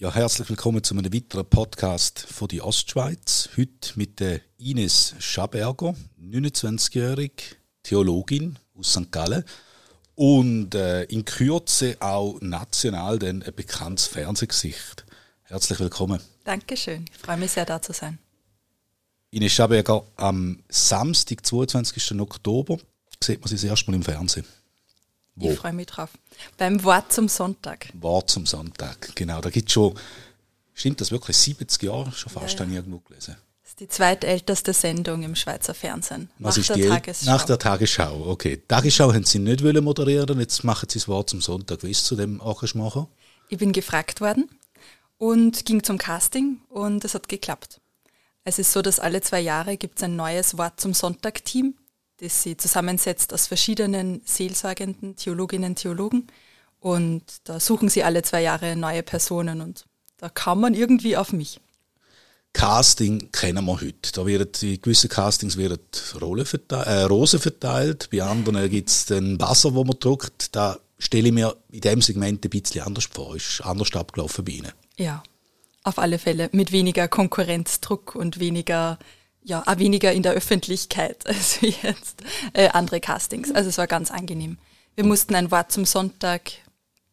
Ja, herzlich willkommen zu einem weiteren Podcast von die Ostschweiz. Heute mit der Ines Schaberger, 29-jährig, Theologin aus St. Gallen und äh, in Kürze auch national denn ein bekanntes Fernsehgesicht. Herzlich willkommen. Dankeschön, ich freue mich sehr, da zu sein. Ines Schaberger, am Samstag, 22. Oktober, sieht man sie das erste Mal im Fernsehen. Wo? Ich freue mich drauf. Beim Wort zum Sonntag. Wort zum Sonntag, genau. Da gibt es schon, stimmt das wirklich, 70 Jahre schon fast, ja, ja. irgendwo gelesen. Das ist die zweitälteste Sendung im Schweizer Fernsehen. Was nach ist der die Tagesschau. Nach der Tagesschau, okay. Tagesschau haben Sie nicht wollen moderieren, jetzt machen Sie das Wort zum Sonntag. Wie ist zu dem machen? Ich bin gefragt worden und ging zum Casting und es hat geklappt. Es ist so, dass alle zwei Jahre gibt es ein neues Wort zum Sonntag-Team das sie zusammensetzt aus verschiedenen seelsorgenden Theologinnen und Theologen. Und da suchen sie alle zwei Jahre neue Personen und da kam man irgendwie auf mich. Casting kennen wir heute. Da werden in gewissen Castings werden Rolle verteilt, äh, Rosen verteilt, bei anderen gibt es den Wasser, wo man druckt. Da stelle ich mir in diesem Segment ein bisschen anders vor. Ist anders abgelaufen bei Ihnen. Ja, auf alle Fälle. Mit weniger Konkurrenzdruck und weniger ja, auch weniger in der Öffentlichkeit als jetzt äh, andere Castings. Also es war ganz angenehm. Wir mussten ein Wort zum Sonntag,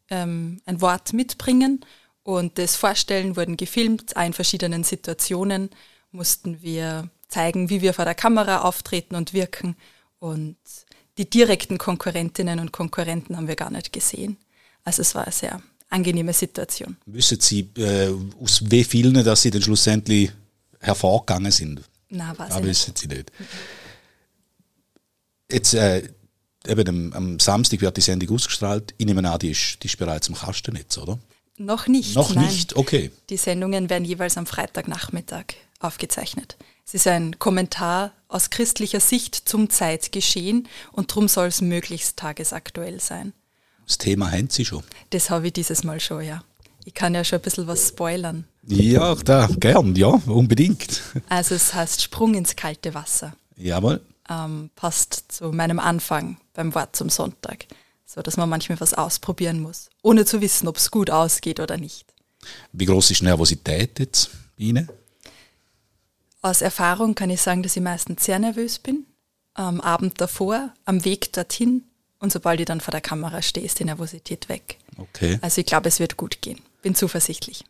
ähm, ein Wort mitbringen und das Vorstellen wurden gefilmt, in verschiedenen Situationen mussten wir zeigen, wie wir vor der Kamera auftreten und wirken und die direkten Konkurrentinnen und Konkurrenten haben wir gar nicht gesehen. Also es war eine sehr angenehme Situation. Wissen Sie, äh, aus wie vielen, dass Sie dann schlussendlich hervorgegangen sind? Nein, weiß Aber wissen Sie nicht. Jetzt, äh, eben am, am, Samstag wird die Sendung ausgestrahlt. Ich nehme an, die ist, die ist bereits im Kastennetz, oder? Noch nicht. Noch nein. nicht, okay. Die Sendungen werden jeweils am Freitagnachmittag aufgezeichnet. Es ist ein Kommentar aus christlicher Sicht zum Zeitgeschehen und darum soll es möglichst tagesaktuell sein. Das Thema haben Sie schon? Das habe ich dieses Mal schon, ja. Ich kann ja schon ein bisschen was spoilern. Ja, da, gern, ja, unbedingt. Also es heißt Sprung ins kalte Wasser. Jawohl. Ähm, passt zu meinem Anfang beim Wort zum Sonntag. So dass man manchmal was ausprobieren muss, ohne zu wissen, ob es gut ausgeht oder nicht. Wie groß ist Nervosität jetzt bei Ihnen? Aus Erfahrung kann ich sagen, dass ich meistens sehr nervös bin. Am Abend davor, am Weg dorthin und sobald ich dann vor der Kamera stehe, ist die Nervosität weg. Okay. Also ich glaube, es wird gut gehen. Bin zuversichtlich.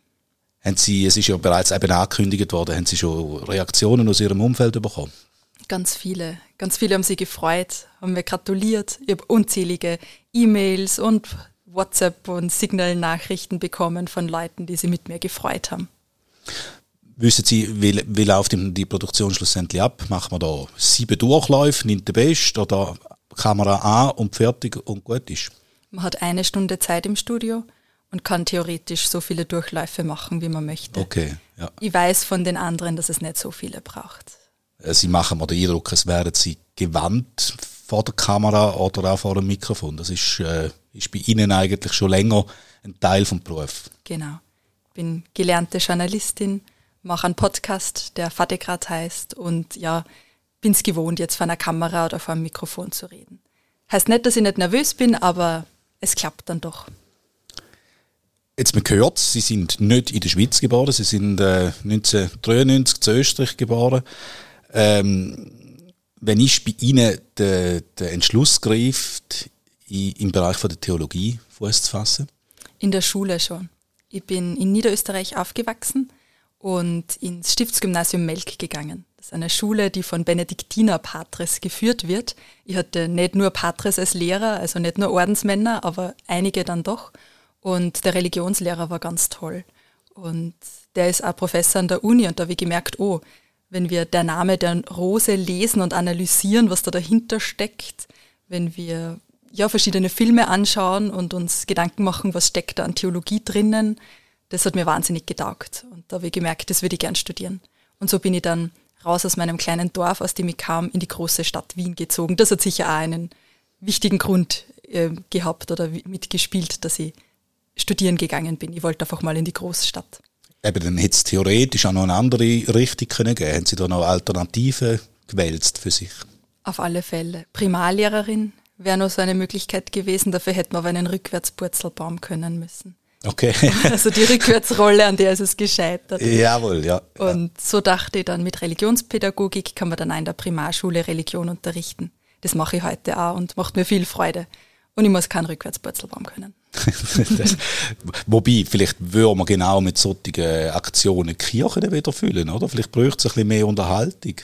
Haben Sie, es ist ja bereits eben angekündigt worden, haben Sie schon Reaktionen aus Ihrem Umfeld bekommen? Ganz viele. Ganz viele haben sich gefreut, haben mir gratuliert. Ich habe unzählige E-Mails und WhatsApp und Signal-Nachrichten bekommen von Leuten, die sich mit mir gefreut haben. Wissen Sie, wie, wie läuft die Produktion schlussendlich ab? Machen wir da sieben Durchläufe, nimmt der Best oder Kamera an und fertig und gut ist? Man hat eine Stunde Zeit im Studio und kann theoretisch so viele Durchläufe machen, wie man möchte. Okay, ja. Ich weiß von den anderen, dass es nicht so viele braucht. Äh, sie machen mir den Eindruck, als wären Sie gewandt vor der Kamera oder auch vor dem Mikrofon. Das ist, äh, ist bei Ihnen eigentlich schon länger ein Teil vom Beruf. Genau. Ich bin gelernte Journalistin, mache einen Podcast, der Vategrad heißt und ja, bin es gewohnt, jetzt vor einer Kamera oder vor einem Mikrofon zu reden. Heißt nicht, dass ich nicht nervös bin, aber es klappt dann doch. Jetzt man gehört, Sie sind nicht in der Schweiz geboren, Sie sind äh, 1993 zu Österreich geboren. Ähm, wenn ich bei Ihnen den, den Entschluss greift, im Bereich von der Theologie Fuß zu fassen? In der Schule schon. Ich bin in Niederösterreich aufgewachsen und ins Stiftsgymnasium Melk gegangen. Das ist eine Schule, die von Benediktiner Patres geführt wird. Ich hatte nicht nur Patres als Lehrer, also nicht nur Ordensmänner, aber einige dann doch. Und der Religionslehrer war ganz toll. Und der ist auch Professor an der Uni und da habe ich gemerkt, oh, wenn wir der Name der Rose lesen und analysieren, was da dahinter steckt, wenn wir ja verschiedene Filme anschauen und uns Gedanken machen, was steckt da an Theologie drinnen, das hat mir wahnsinnig getaugt. Und da habe ich gemerkt, das würde ich gern studieren. Und so bin ich dann raus aus meinem kleinen Dorf, aus dem ich kam, in die große Stadt Wien gezogen. Das hat sicher auch einen wichtigen Grund äh, gehabt oder mitgespielt, dass ich studieren gegangen bin. Ich wollte einfach mal in die Großstadt. Eben, dann hätte es theoretisch auch noch eine andere Richtung können geben. Haben Sie da noch Alternativen gewälzt für sich? Auf alle Fälle. Primarlehrerin wäre noch so eine Möglichkeit gewesen. Dafür hätten wir aber einen Rückwärtspurzelbaum können müssen. Okay. Also die Rückwärtsrolle, an der ist es gescheitert. Jawohl, ja. Und so dachte ich dann, mit Religionspädagogik kann man dann auch in der Primarschule Religion unterrichten. Das mache ich heute auch und macht mir viel Freude. Und ich muss keinen Rückwärtspurzelbaum können. Wobei, vielleicht würde man genau mit solchen Aktionen die Kirche wieder füllen, oder? Vielleicht bräuchte es ein bisschen mehr Unterhaltung.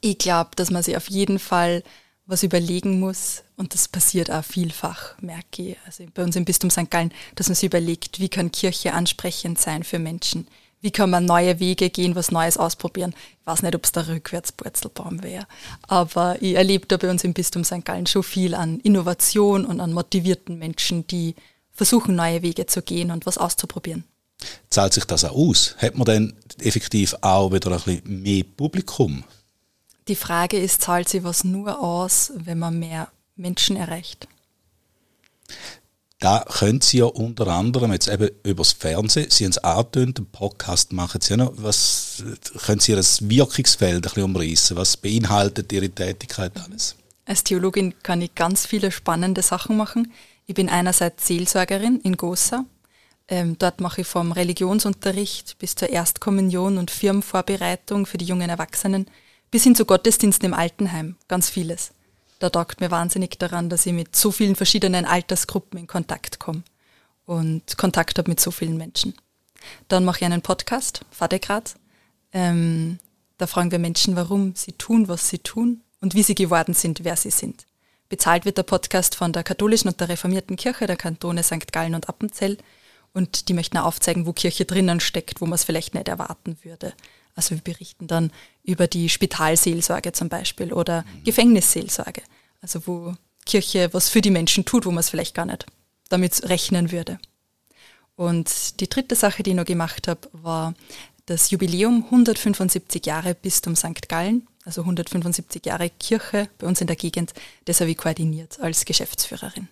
Ich glaube, dass man sich auf jeden Fall was überlegen muss, und das passiert auch vielfach, merke ich, also bei uns im Bistum St. Gallen, dass man sich überlegt, wie kann Kirche ansprechend sein für Menschen? Wie kann man neue Wege gehen, was Neues ausprobieren? Ich weiß nicht, ob es der Rückwärtspurzelbaum wäre, aber ich erlebe da bei uns im Bistum St. Gallen schon viel an Innovation und an motivierten Menschen, die versuchen, neue Wege zu gehen und was auszuprobieren. Zahlt sich das auch aus? Hat man dann effektiv auch wieder ein bisschen mehr Publikum? Die Frage ist, zahlt sie was nur aus, wenn man mehr Menschen erreicht? Da können Sie ja unter anderem jetzt eben übers Fernsehen, Sie haben es angetönt, einen Podcast machen Sie ja noch. Was, können Sie das Wirkungsfeld ein bisschen umreißen? Was beinhaltet Ihre Tätigkeit alles? Als Theologin kann ich ganz viele spannende Sachen machen. Ich bin einerseits Seelsorgerin in Gosa. Ähm, dort mache ich vom Religionsunterricht bis zur Erstkommunion und Firmenvorbereitung für die jungen Erwachsenen bis hin zu Gottesdiensten im Altenheim, ganz vieles. Da taugt mir wahnsinnig daran, dass ich mit so vielen verschiedenen Altersgruppen in Kontakt komme und Kontakt habe mit so vielen Menschen. Dann mache ich einen Podcast, Vatergrad. Ähm, da fragen wir Menschen, warum sie tun, was sie tun und wie sie geworden sind, wer sie sind. Bezahlt wird der Podcast von der katholischen und der reformierten Kirche der Kantone St. Gallen und Appenzell und die möchten auch aufzeigen, wo Kirche drinnen steckt, wo man es vielleicht nicht erwarten würde. Also wir berichten dann über die Spitalseelsorge zum Beispiel oder Gefängnisseelsorge, also wo Kirche was für die Menschen tut, wo man es vielleicht gar nicht damit rechnen würde. Und die dritte Sache, die ich noch gemacht habe, war das Jubiläum 175 Jahre Bistum St. Gallen, also 175 Jahre Kirche bei uns in der Gegend. Das habe ich koordiniert als Geschäftsführerin.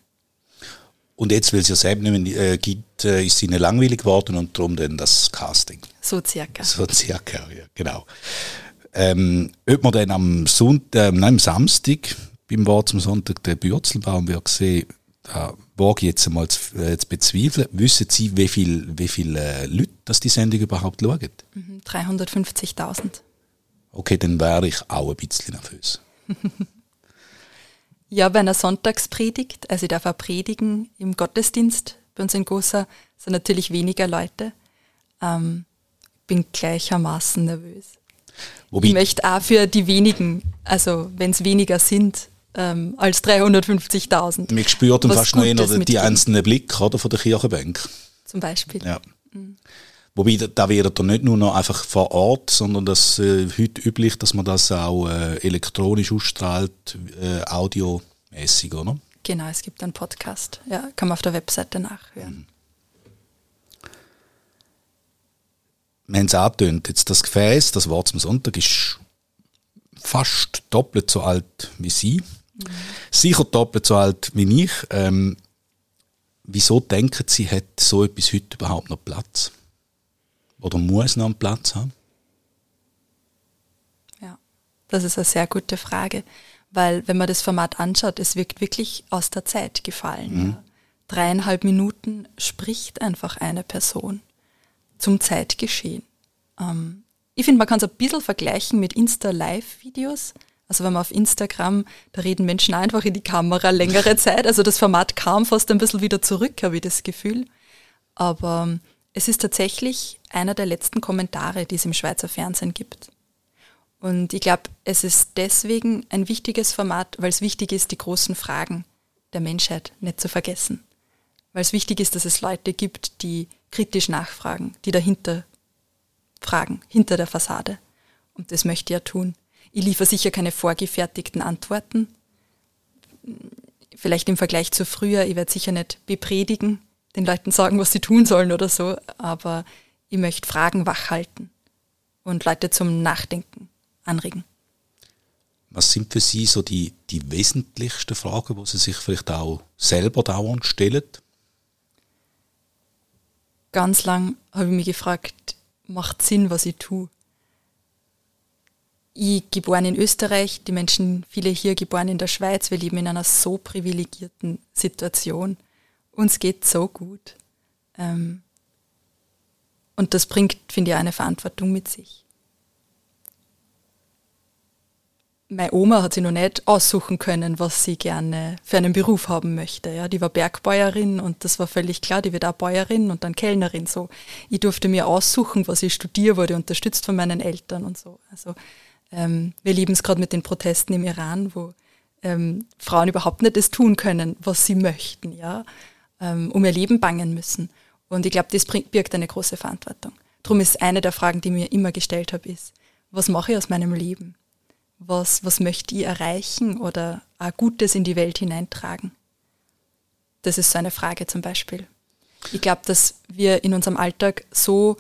Und jetzt, weil es ja selber nicht mehr äh, gibt, äh, ist es ihnen langweilig geworden und darum dann das Casting. So circa. So circa, ja, genau. Ähm, ob man dann am Sonntag, äh, nein, am Samstag, beim Wort zum Sonntag, den Bürzelbaum wird sehen, da wage ich jetzt einmal zu, äh, zu bezweifeln. Wissen Sie, wie viele wie viel, äh, Leute das die Sendung überhaupt schauen? Mhm, 350.000. Okay, dann wäre ich auch ein bisschen nervös. Ja, bei einer Sonntagspredigt, also ich darf auch predigen im Gottesdienst bei uns in Gosa, sind natürlich weniger Leute. Ähm, bin gleichermaßen nervös. Wobei ich möchte auch für die wenigen, also wenn es weniger sind, ähm, als 350.000. Man spürt dann fast noch die einzelnen Blicke oder, von der Kirchenbank. Zum Beispiel. Ja. Mhm. Wobei, da wäre dann nicht nur noch einfach vor Ort, sondern das äh, heute üblich, dass man das auch äh, elektronisch ausstrahlt, äh, audiomäßig, oder? Genau, es gibt einen Podcast. Ja, kann man auf der Webseite nachhören. Mhm. Wir haben es angetönt, jetzt das Gefäß, das Wort zum Sonntag, ist fast doppelt so alt wie Sie. Mhm. Sicher doppelt so alt wie ich. Ähm, wieso denken Sie, hat so etwas heute überhaupt noch Platz? Oder muss noch einen Platz haben? Ja, das ist eine sehr gute Frage, weil wenn man das Format anschaut, es wirkt wirklich aus der Zeit gefallen. Mhm. Dreieinhalb Minuten spricht einfach eine Person zum Zeitgeschehen. Ähm, ich finde, man kann es ein bisschen vergleichen mit Insta-Live-Videos. Also wenn man auf Instagram, da reden Menschen einfach in die Kamera längere Zeit. Also das Format kam fast ein bisschen wieder zurück, habe ich das Gefühl. Aber es ist tatsächlich einer der letzten Kommentare, die es im Schweizer Fernsehen gibt. Und ich glaube, es ist deswegen ein wichtiges Format, weil es wichtig ist, die großen Fragen der Menschheit nicht zu vergessen. Weil es wichtig ist, dass es Leute gibt, die kritisch nachfragen, die dahinter fragen, hinter der Fassade. Und das möchte ich ja tun. Ich liefere sicher keine vorgefertigten Antworten. Vielleicht im Vergleich zu früher, ich werde sicher nicht bepredigen, den Leuten sagen, was sie tun sollen oder so, aber ich möchte Fragen wachhalten und Leute zum Nachdenken anregen. Was sind für Sie so die, die wesentlichsten Fragen, wo Sie sich vielleicht auch selber dauernd stellen? Ganz lang habe ich mich gefragt, macht Sinn, was ich tue? ich geboren in Österreich, die Menschen, viele hier geboren in der Schweiz, wir leben in einer so privilegierten Situation. Uns geht so gut. Ähm, und das bringt, finde ich, eine Verantwortung mit sich. Meine Oma hat sich noch nicht aussuchen können, was sie gerne für einen Beruf haben möchte. Ja, die war Bergbäuerin und das war völlig klar, die wird auch Bäuerin und dann Kellnerin. So, ich durfte mir aussuchen, was ich studiere, wurde unterstützt von meinen Eltern und so. Also ähm, wir lieben es gerade mit den Protesten im Iran, wo ähm, Frauen überhaupt nicht das tun können, was sie möchten, ja, ähm, um ihr Leben bangen müssen. Und ich glaube, das bringt, birgt eine große Verantwortung. Darum ist eine der Fragen, die mir immer gestellt habe, ist, was mache ich aus meinem Leben? Was, was möchte ich erreichen oder auch Gutes in die Welt hineintragen? Das ist so eine Frage zum Beispiel. Ich glaube, dass wir in unserem Alltag so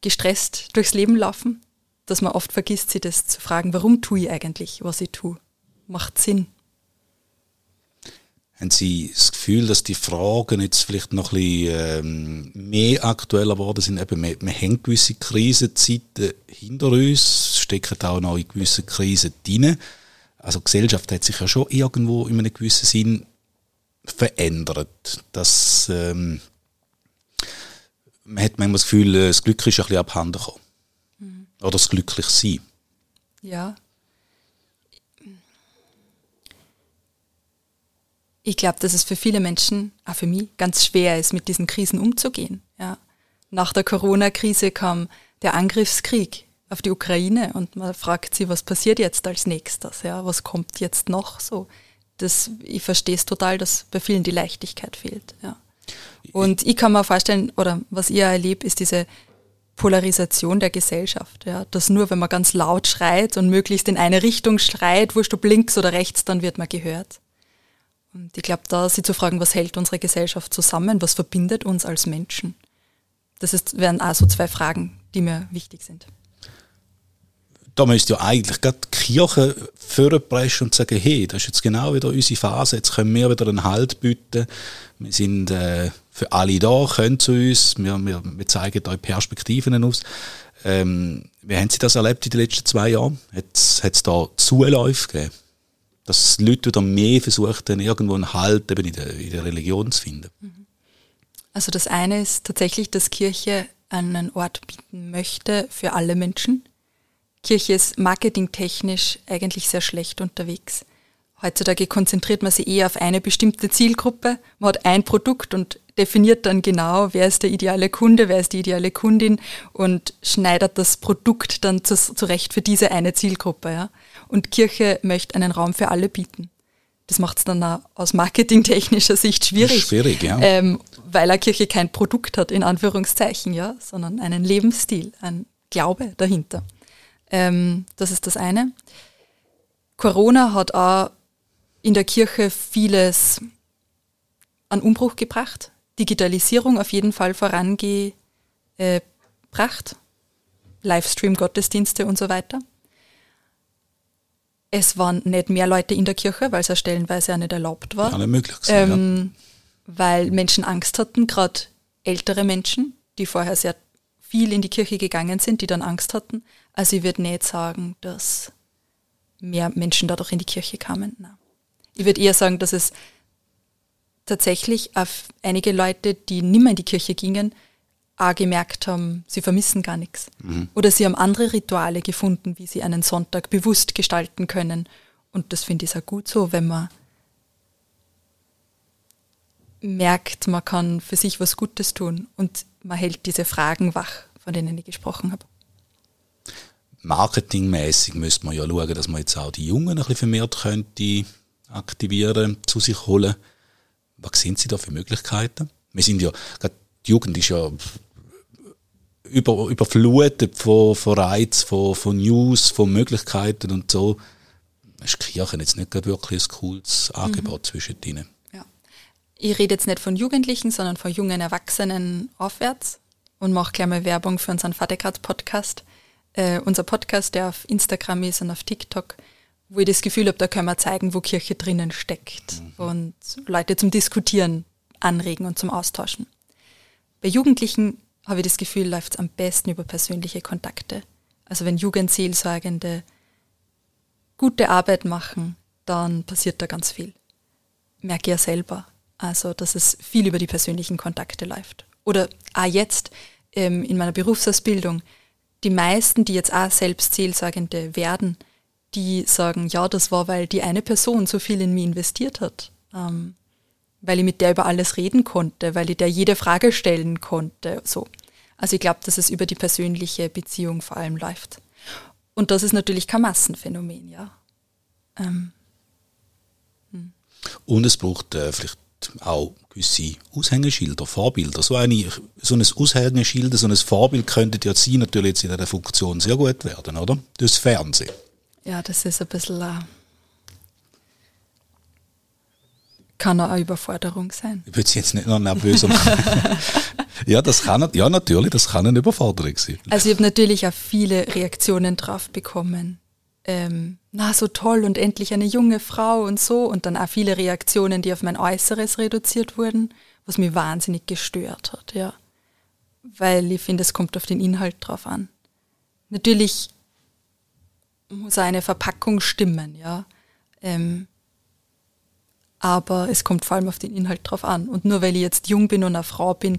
gestresst durchs Leben laufen, dass man oft vergisst, sich das zu fragen, warum tue ich eigentlich, was ich tue? Macht Sinn. Haben Sie das Gefühl, dass die Fragen jetzt vielleicht noch ein bisschen ähm, mehr aktueller geworden sind? Eben, wir, wir haben gewisse Krisenzeiten hinter uns, stecken auch noch in gewisse Krisen drin. Also die Gesellschaft hat sich ja schon irgendwo in einem gewissen Sinn verändert. Das, ähm, man hat manchmal das Gefühl, das Glück ist ein bisschen abhanden gekommen. Mhm. Oder das Glücklichsein. Ja, ich glaube, dass es für viele Menschen, auch für mich, ganz schwer ist, mit diesen Krisen umzugehen. Ja. Nach der Corona-Krise kam der Angriffskrieg auf die Ukraine und man fragt sich, was passiert jetzt als nächstes? Ja, was kommt jetzt noch so? Das, ich verstehe es total, dass bei vielen die Leichtigkeit fehlt. Ja. Und ich kann mir vorstellen, oder was ich erlebe, ist diese Polarisation der Gesellschaft. Ja. Dass nur, wenn man ganz laut schreit und möglichst in eine Richtung schreit, wurscht ob links oder rechts, dann wird man gehört. Und ich glaube, da sie zu fragen, was hält unsere Gesellschaft zusammen, was verbindet uns als Menschen, das ist, wären auch so zwei Fragen, die mir wichtig sind. Da müsste ja eigentlich gerade die Kirche vorpreschen und sagen, hey, das ist jetzt genau wieder unsere Phase, jetzt können wir wieder einen Halt bieten. Wir sind äh, für alle da, können zu uns, wir, wir, wir zeigen euch Perspektiven aus. Ähm, wie haben Sie das erlebt in den letzten zwei Jahren? Hat es da Zuläufe gegeben? Dass Leute wieder mehr versuchen, irgendwo einen Halt eben in der, in der Religion zu finden. Also das eine ist tatsächlich, dass Kirche einen Ort bieten möchte für alle Menschen. Kirche ist marketingtechnisch eigentlich sehr schlecht unterwegs. Heutzutage konzentriert man sich eher auf eine bestimmte Zielgruppe. Man hat ein Produkt und definiert dann genau, wer ist der ideale Kunde, wer ist die ideale Kundin und schneidet das Produkt dann zurecht für diese eine Zielgruppe. Ja. Und Kirche möchte einen Raum für alle bieten. Das macht es dann auch aus marketingtechnischer Sicht schwierig. Schwierig, ja. Ähm, weil eine Kirche kein Produkt hat, in Anführungszeichen, ja, sondern einen Lebensstil, ein Glaube dahinter. Ähm, das ist das eine. Corona hat auch in der Kirche vieles an Umbruch gebracht. Digitalisierung auf jeden Fall vorangebracht. Livestream-Gottesdienste und so weiter. Es waren nicht mehr Leute in der Kirche, weil es ja stellenweise ja nicht erlaubt war. Alle möglich sein, ähm, ja. Weil Menschen Angst hatten, gerade ältere Menschen, die vorher sehr viel in die Kirche gegangen sind, die dann Angst hatten. Also ich würde nicht sagen, dass mehr Menschen dadurch in die Kirche kamen. Nein. Ich würde eher sagen, dass es tatsächlich auf einige Leute, die nicht mehr in die Kirche gingen, auch gemerkt haben, sie vermissen gar nichts. Mhm. Oder sie haben andere Rituale gefunden, wie sie einen Sonntag bewusst gestalten können. Und das finde ich auch gut so, wenn man merkt, man kann für sich was Gutes tun und man hält diese Fragen wach, von denen ich gesprochen habe. Marketingmäßig müsste man ja schauen, dass man jetzt auch die Jungen ein bisschen vermehrt könnte aktivieren, zu sich holen. Was sind Sie da für Möglichkeiten? Wir sind ja, die Jugend ist ja über, überflutet von, von Reiz, von, von News, von Möglichkeiten und so. Ist Kirche jetzt nicht wirklich ein cooles Angebot mhm. zwischen ihnen. Ja. Ich rede jetzt nicht von Jugendlichen, sondern von jungen Erwachsenen aufwärts und mache gleich mal Werbung für unseren Vatergrad-Podcast. Äh, unser Podcast, der auf Instagram ist und auf TikTok, wo ich das Gefühl habe, da können wir zeigen, wo Kirche drinnen steckt mhm. und Leute zum Diskutieren anregen und zum Austauschen. Bei Jugendlichen habe ich das Gefühl, läuft es am besten über persönliche Kontakte. Also wenn Jugendseelsorgende gute Arbeit machen, dann passiert da ganz viel. Merke ja selber. Also, dass es viel über die persönlichen Kontakte läuft. Oder auch jetzt ähm, in meiner Berufsausbildung, die meisten, die jetzt auch selbst Seelsorgende werden, die sagen, ja, das war, weil die eine Person so viel in mich investiert hat. Ähm, weil ich mit der über alles reden konnte, weil ich der jede Frage stellen konnte. So. Also ich glaube, dass es über die persönliche Beziehung vor allem läuft. Und das ist natürlich kein Massenphänomen, ja. Ähm. Hm. Und es braucht äh, vielleicht auch gewisse Aushängeschilder, Vorbilder. So, eine, so ein Aushängeschild, so ein Vorbild könnte ja Sie natürlich jetzt in dieser Funktion sehr gut werden, oder? Das Fernsehen. Ja, das ist ein bisschen äh, kann auch eine Überforderung sein. Ich würde es jetzt nicht noch nervöser machen. ja, das kann, ja, natürlich, das kann eine Überforderung sein. Also ich habe natürlich auch viele Reaktionen drauf bekommen. Ähm, na, so toll und endlich eine junge Frau und so. Und dann auch viele Reaktionen, die auf mein Äußeres reduziert wurden, was mich wahnsinnig gestört hat, ja. Weil ich finde, es kommt auf den Inhalt drauf an. Natürlich muss eine Verpackung stimmen, ja. Ähm, aber es kommt vor allem auf den Inhalt drauf an. Und nur weil ich jetzt jung bin und eine Frau bin,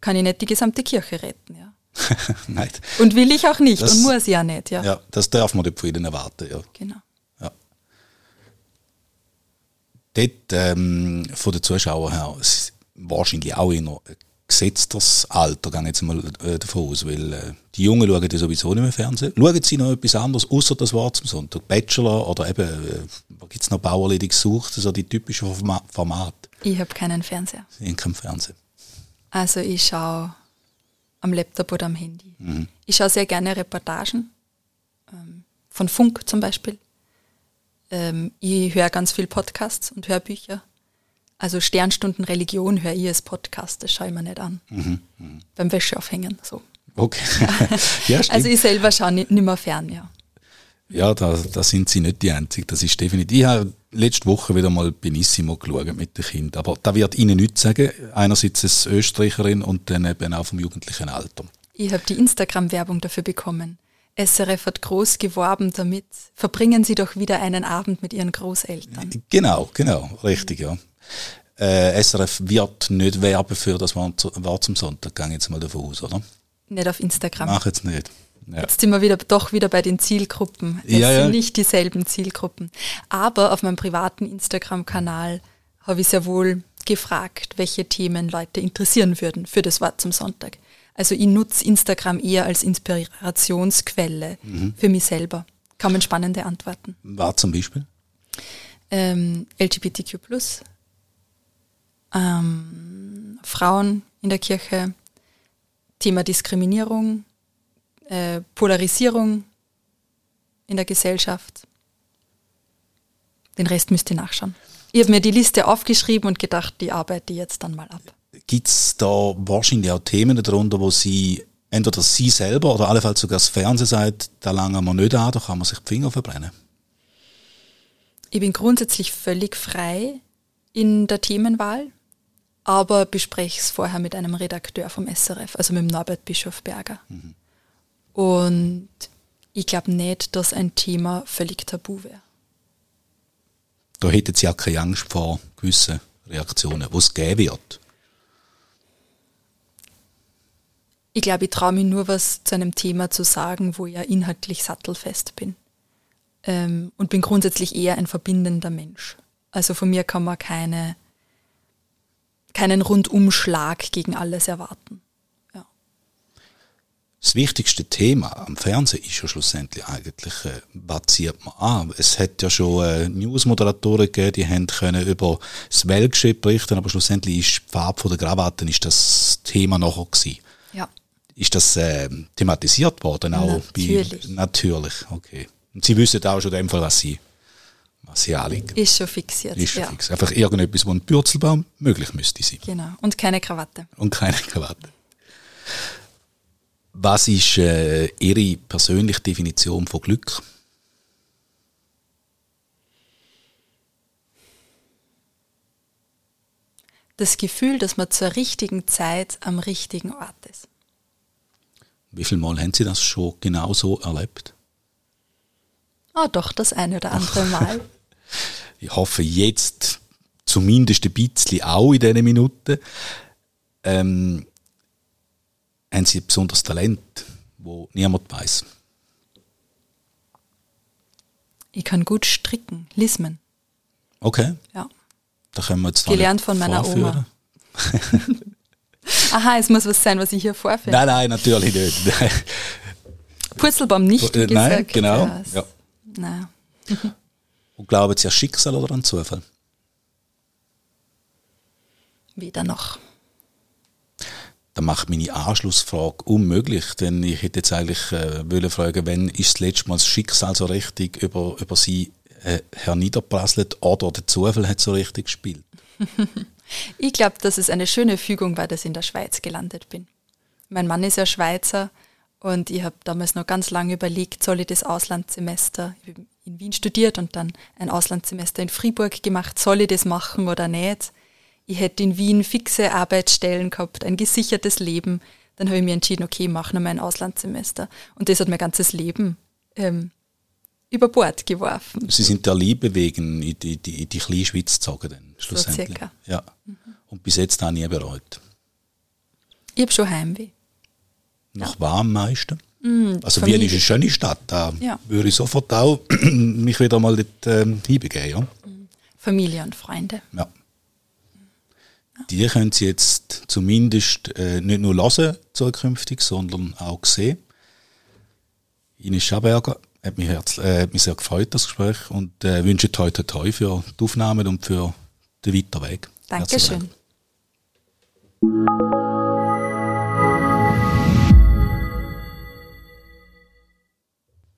kann ich nicht die gesamte Kirche retten, ja. Nein. Und will ich auch nicht das, und muss ja nicht, ja. Ja, das darf man nicht von ihnen erwarten, ja. Genau. Ja. Dort, ähm, von den Zuschauern her, wahrscheinlich auch in einer gesetztes Alter, gehe jetzt mal äh, davon aus, weil äh, die Jungen schauen ja sowieso nicht mehr Fernsehen. Schauen sie noch etwas anderes, außer das Wort zum Sonntag? Bachelor oder eben, äh, gibt es noch Bauerledig gesucht, so die typischen Format? Ich habe keinen Fernseher. Ich habe keinen Fernseher. Also ich schaue am Laptop oder am Handy. Mhm. Ich schaue sehr gerne Reportagen, ähm, von Funk zum Beispiel. Ähm, ich höre ganz viel Podcasts und Hörbücher. Also Sternstunden Religion höre ich als Podcast, das schaue ich mir nicht an. Mhm, mh. Beim Wäscheaufhängen, so. Okay. ja, also ich selber schaue nicht, nicht mehr fern, ja. Ja, da, da sind sie nicht die Einzigen. Das ist definitiv. Ich habe letzte Woche wieder mal Benissimo geschaut mit den Kindern. Aber da wird Ihnen nichts sagen. Einerseits als Österreicherin und dann eben auch vom jugendlichen Alter. Ich habe die Instagram-Werbung dafür bekommen. SRF hat groß geworben damit. Verbringen Sie doch wieder einen Abend mit Ihren Großeltern. Genau, genau, richtig, ja. Äh, SRF wird nicht werben für das Wort zum Sonntag, gehe jetzt mal davon aus, oder? Nicht auf Instagram. Mach jetzt nicht. Ja. Jetzt sind wir wieder, doch wieder bei den Zielgruppen. Es ja, ja. sind nicht dieselben Zielgruppen. Aber auf meinem privaten Instagram-Kanal habe ich sehr wohl gefragt, welche Themen Leute interessieren würden für das Wort zum Sonntag. Also ich nutze Instagram eher als Inspirationsquelle mhm. für mich selber. Kamen spannende Antworten. War zum Beispiel? Ähm, LGBTQ+, ähm, Frauen in der Kirche, Thema Diskriminierung, äh, Polarisierung in der Gesellschaft. Den Rest müsst ihr nachschauen. Ich habe mir die Liste aufgeschrieben und gedacht, die arbeite ich jetzt dann mal ab. Gibt es da wahrscheinlich auch Themen darunter, wo Sie entweder Sie selber oder allenfalls sogar das Fernsehen sagt, da langen wir nicht an, da kann man sich die Finger verbrennen? Ich bin grundsätzlich völlig frei in der Themenwahl aber bespreche es vorher mit einem Redakteur vom SRF, also mit dem Norbert Bischofberger. Mhm. Und ich glaube nicht, dass ein Thema völlig tabu wäre. Da hätten Sie auch keine Angst vor gewissen Reaktionen, wo es geben wird. Ich glaube, ich traue mich nur was zu einem Thema zu sagen, wo ich ja inhaltlich sattelfest bin. Ähm, und bin grundsätzlich eher ein verbindender Mensch. Also von mir kann man keine keinen Rundumschlag gegen alles erwarten. Ja. Das wichtigste Thema am Fernsehen ist ja schlussendlich eigentlich, äh, was zieht man an? Es hat ja schon äh, Newsmoderatoren gegeben, die haben können über das Weltgeschehen berichten, aber schlussendlich ist die Farbe der Krawatten ist das Thema nachher gewesen. Ja. Ist das äh, thematisiert worden auch? Natürlich. Bei, natürlich, okay. Und Sie wissen auch schon in dem Fall, was Sie was hier anliegt. Ist schon fixiert. Ist schon ja. fix. Einfach irgendetwas, wo ein Bürzelbaum möglich müsste sein. Genau. Und keine Krawatte. Und keine Krawatte. Was ist äh, Ihre persönliche Definition von Glück? Das Gefühl, dass man zur richtigen Zeit am richtigen Ort ist. Wie viel Mal haben Sie das schon genau so erlebt? Ah, doch, das eine oder andere Mal. Ich hoffe jetzt zumindest ein bisschen auch in diesen Minuten. Ähm, haben Sie ein besonderes Talent, wo niemand weiß? Ich kann gut stricken, Lismen. Okay. Ja. Da können wir jetzt Gelernt von meiner vorführen. Oma. Aha, es muss was sein, was ich hier vorfinde. Nein, nein, natürlich nicht. Purzelbaum nicht, wie Äh, nein, gesagt. genau, Das- ja. Nein. Und glauben Sie an Schicksal oder an Zufall? Weder noch. Das macht meine Anschlussfrage unmöglich, denn ich hätte jetzt eigentlich äh, wollen fragen, wenn ist das letzte Mal das Schicksal so richtig über, über Sie äh, herniederprasselt oder der Zufall hat so richtig gespielt? Ich glaube, dass es eine schöne Fügung war, dass ich in der Schweiz gelandet bin. Mein Mann ist ja Schweizer und ich habe damals noch ganz lange überlegt, soll ich das Auslandssemester, in Wien studiert und dann ein Auslandssemester in Fribourg gemacht, soll ich das machen oder nicht? Ich hätte in Wien fixe Arbeitsstellen gehabt, ein gesichertes Leben. Dann habe ich mir entschieden, okay, ich mache noch mal ein Auslandssemester. Und das hat mein ganzes Leben ähm, über Bord geworfen. Sie sind der Liebe wegen in die, die, die kleine Schweiz gezogen, schlussendlich. circa. Ja. Und bis jetzt auch nie bereut. Ich habe schon Heimweh. Noch war am meisten. Also Familie. Wien ist eine schöne Stadt, da Ja. würde ich sofort auch mich wieder mal dort ähm, hinbegeben. Ja. Familie und Freunde. Ja. Die können Sie jetzt zumindest äh, nicht nur hören zukünftig, sondern auch sehen. Ines Schaberger hat mich, herz, äh, hat mich sehr gefreut, das Gespräch, und äh, wünsche toi toi toi für die Aufnahmen und für den weiteren Weg. Herzlichen Dankeschön. Dank.